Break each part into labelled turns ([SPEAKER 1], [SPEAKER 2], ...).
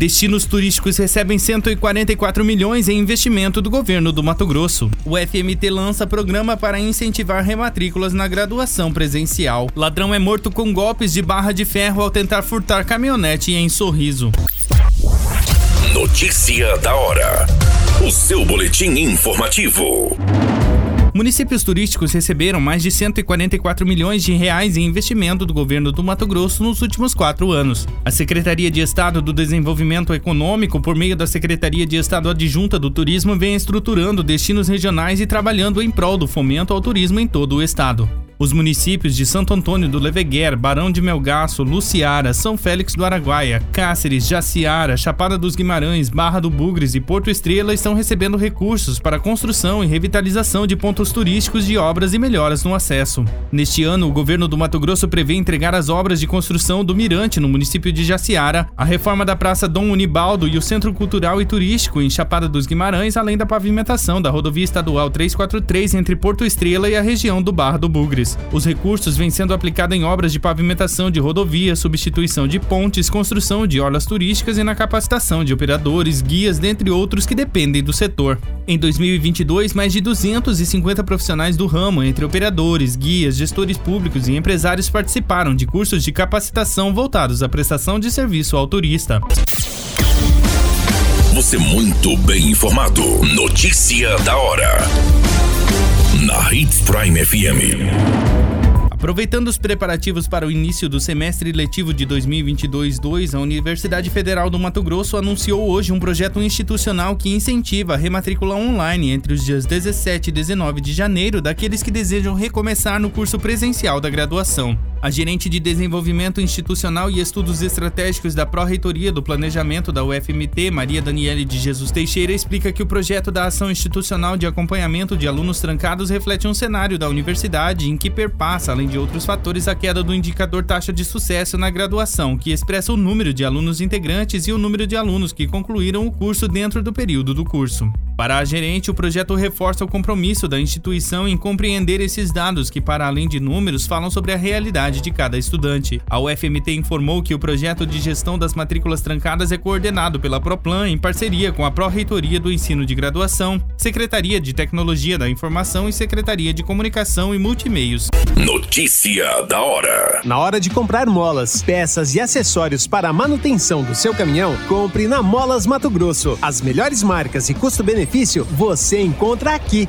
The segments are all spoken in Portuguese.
[SPEAKER 1] Destinos turísticos recebem 144 milhões em investimento do governo do Mato Grosso. O FMT lança programa para incentivar rematrículas na graduação presencial. Ladrão é morto com golpes de barra de ferro ao tentar furtar caminhonete em Sorriso.
[SPEAKER 2] Notícia da hora. O seu boletim informativo.
[SPEAKER 1] Municípios turísticos receberam mais de 144 milhões de reais em investimento do governo do Mato Grosso nos últimos quatro anos. A Secretaria de Estado do Desenvolvimento Econômico, por meio da Secretaria de Estado Adjunta do Turismo, vem estruturando destinos regionais e trabalhando em prol do fomento ao turismo em todo o estado. Os municípios de Santo Antônio do Leveguer, Barão de Melgaço, Luciara, São Félix do Araguaia, Cáceres, Jaciara, Chapada dos Guimarães, Barra do Bugres e Porto Estrela estão recebendo recursos para construção e revitalização de pontos turísticos de obras e melhoras no acesso. Neste ano, o governo do Mato Grosso prevê entregar as obras de construção do Mirante no município de Jaciara, a reforma da Praça Dom Unibaldo e o Centro Cultural e Turístico em Chapada dos Guimarães, além da pavimentação da rodovia estadual 343 entre Porto Estrela e a região do Barra do Bugres. Os recursos vêm sendo aplicados em obras de pavimentação de rodovias, substituição de pontes, construção de orlas turísticas e na capacitação de operadores, guias, dentre outros que dependem do setor. Em 2022, mais de 250 profissionais do ramo, entre operadores, guias, gestores públicos e empresários, participaram de cursos de capacitação voltados à prestação de serviço ao turista.
[SPEAKER 2] Você muito bem informado. Notícia da hora na Hits Prime FM.
[SPEAKER 1] Aproveitando os preparativos para o início do semestre letivo de 2022-2, a Universidade Federal do Mato Grosso anunciou hoje um projeto institucional que incentiva a rematrícula online entre os dias 17 e 19 de janeiro daqueles que desejam recomeçar no curso presencial da graduação. A gerente de Desenvolvimento Institucional e Estudos Estratégicos da Pró-Reitoria do Planejamento da UFMT, Maria Daniele de Jesus Teixeira, explica que o projeto da Ação Institucional de Acompanhamento de Alunos Trancados reflete um cenário da universidade em que perpassa, além de outros fatores, a queda do indicador taxa de sucesso na graduação, que expressa o número de alunos integrantes e o número de alunos que concluíram o curso dentro do período do curso. Para a gerente, o projeto reforça o compromisso da instituição em compreender esses dados que, para além de números, falam sobre a realidade de cada estudante. A UFMT informou que o projeto de gestão das matrículas trancadas é coordenado pela Proplan em parceria com a Pró-Reitoria do Ensino de Graduação, Secretaria de Tecnologia da Informação e Secretaria de Comunicação e Multimeios.
[SPEAKER 2] Notícia da hora.
[SPEAKER 3] Na hora de comprar molas, peças e acessórios para a manutenção do seu caminhão, compre na Molas Mato Grosso. As melhores marcas e custo-benefício benefício você encontra aqui.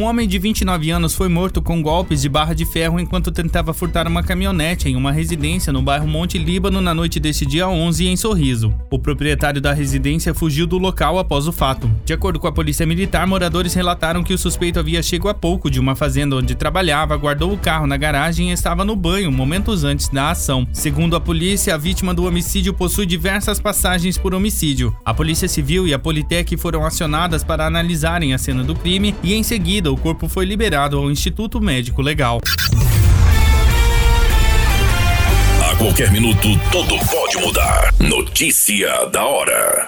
[SPEAKER 1] Um homem de 29 anos foi morto com golpes de barra de ferro enquanto tentava furtar uma caminhonete em uma residência no bairro Monte Líbano na noite deste dia 11 em Sorriso. O proprietário da residência fugiu do local após o fato. De acordo com a polícia militar, moradores relataram que o suspeito havia chegado há pouco de uma fazenda onde trabalhava, guardou o carro na garagem e estava no banho momentos antes da ação. Segundo a polícia, a vítima do homicídio possui diversas passagens por homicídio. A Polícia Civil e a Politec foram acionadas para analisarem a cena do crime e em seguida seguida, o corpo foi liberado ao Instituto Médico Legal.
[SPEAKER 2] A qualquer minuto, tudo pode mudar. Notícia da hora.